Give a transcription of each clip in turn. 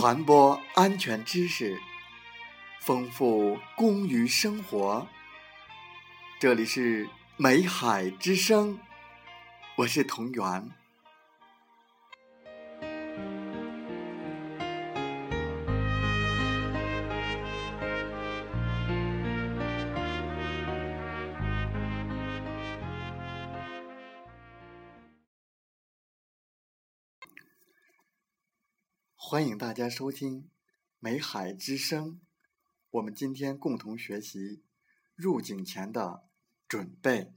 传播安全知识，丰富公于生活。这里是美海之声，我是同源。欢迎大家收听《美海之声》，我们今天共同学习入境前的准备。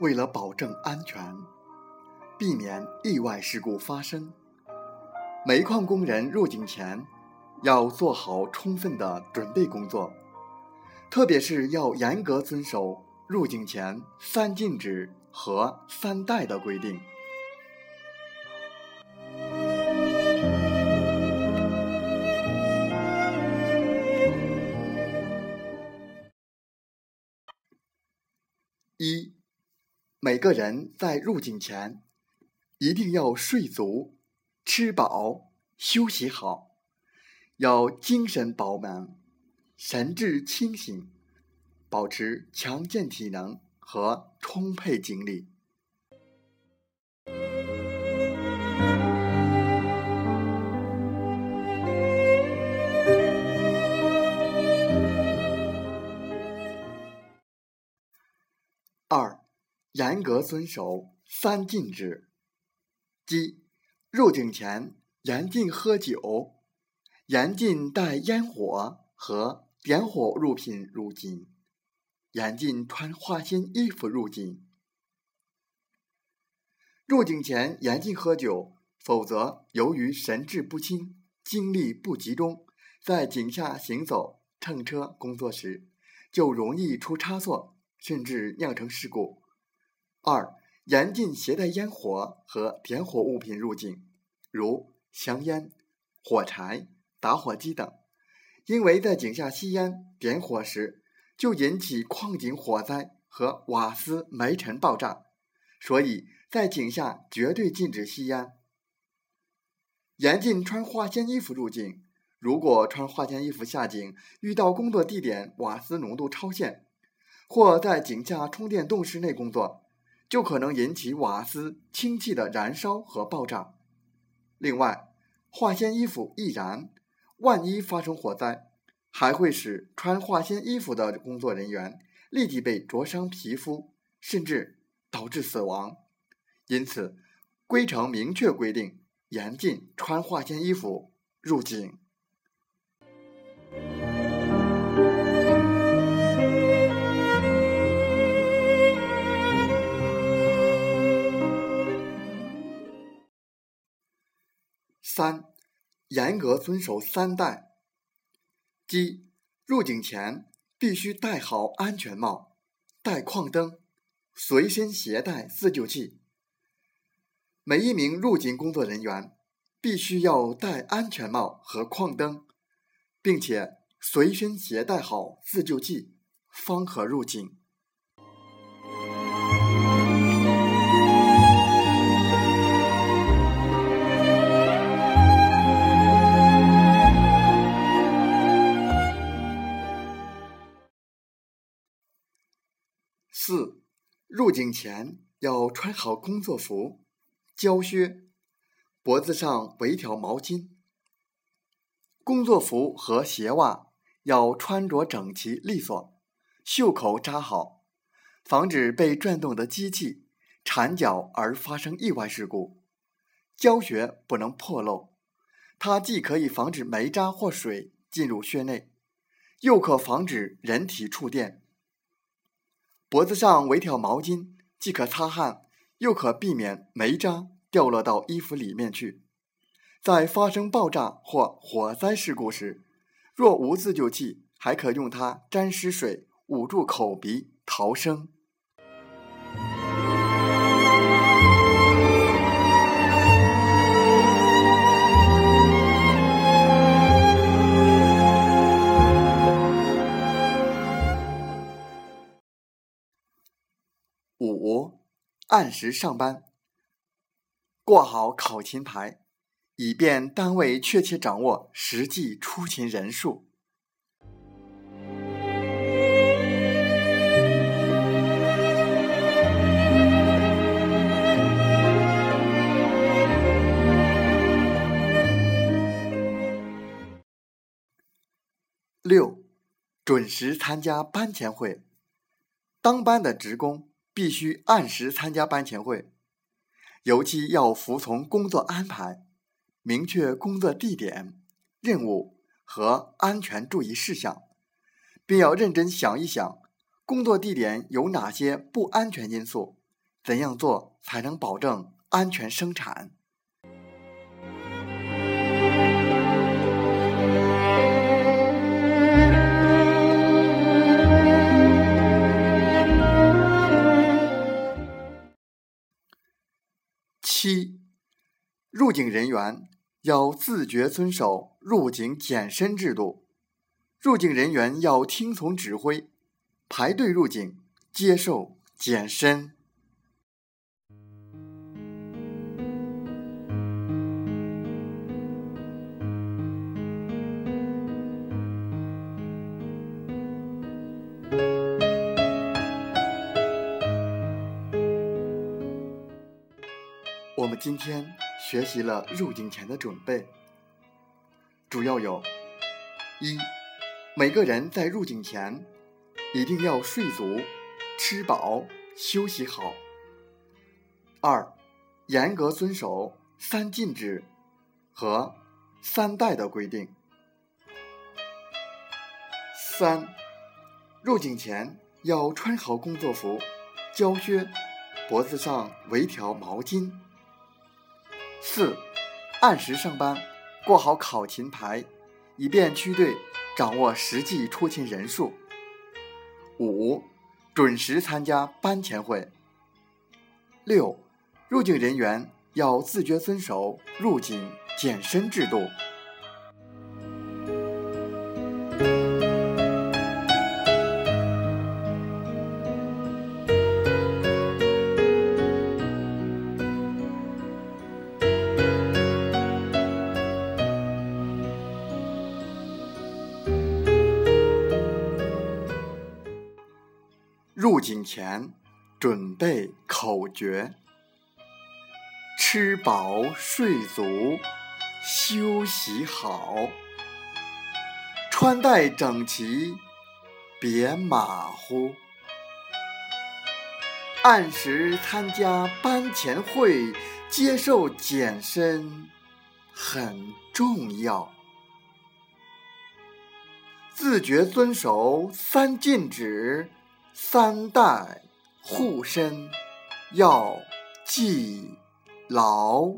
为了保证安全。避免意外事故发生，煤矿工人入井前要做好充分的准备工作，特别是要严格遵守入井前三禁止和三带的规定。一，每个人在入井前。一定要睡足、吃饱、休息好，要精神饱满、神志清醒，保持强健体能和充沛精力。二，严格遵守三禁止。即入境前严禁喝酒，严禁带烟火和点火物品入境，严禁穿化纤衣服入境。入境前严禁喝酒，否则由于神志不清、精力不集中，在井下行走、乘车、工作时，就容易出差错，甚至酿成事故。二。严禁携带烟火和点火物品入境，如香烟、火柴、打火机等，因为在井下吸烟点火时，就引起矿井火灾和瓦斯煤尘爆炸，所以在井下绝对禁止吸烟。严禁穿化纤衣服入境，如果穿化纤衣服下井，遇到工作地点瓦斯浓度超限，或在井下充电洞室内工作。就可能引起瓦斯氢气的燃烧和爆炸。另外，化纤衣服易燃，万一发生火灾，还会使穿化纤衣服的工作人员立即被灼伤皮肤，甚至导致死亡。因此，规程明确规定，严禁穿化纤衣服入境。严格遵守三带，即入境前必须戴好安全帽、带矿灯，随身携带自救器。每一名入境工作人员必须要戴安全帽和矿灯，并且随身携带好自救器，方可入境。入境前要穿好工作服、胶靴，脖子上围条毛巾。工作服和鞋袜要穿着整齐利索，袖口扎好，防止被转动的机器缠脚而发生意外事故。胶靴不能破漏，它既可以防止煤渣或水进入靴内，又可防止人体触电。脖子上围条毛巾，既可擦汗，又可避免煤渣掉落到衣服里面去。在发生爆炸或火灾事故时，若无自救器，还可用它沾湿水捂住口鼻逃生。五按时上班，挂好考勤牌，以便单位确切掌握实际出勤人数。六，准时参加班前会。当班的职工必须按时参加班前会，尤其要服从工作安排，明确工作地点、任务和安全注意事项，并要认真想一想，工作地点有哪些不安全因素，怎样做才能保证安全生产。人员要自觉遵守入境检身制度，入境人员要听从指挥，排队入境，接受检身。我们今天学习了入境前的准备，主要有：一、每个人在入境前一定要睡足、吃饱、休息好；二、严格遵守三禁止和三带的规定；三、入境前要穿好工作服、胶靴，脖子上围条毛巾。四，按时上班，过好考勤牌，以便区队掌握实际出勤人数。五，准时参加班前会。六，入境人员要自觉遵守入境检身制度。入境前准备口诀：吃饱睡足，休息好，穿戴整齐，别马虎，按时参加班前会，接受检身很重要，自觉遵守三禁止。三代护身要记牢。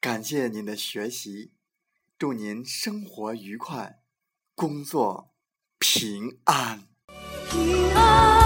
感谢您的学习，祝您生活愉快，工作平安。平安。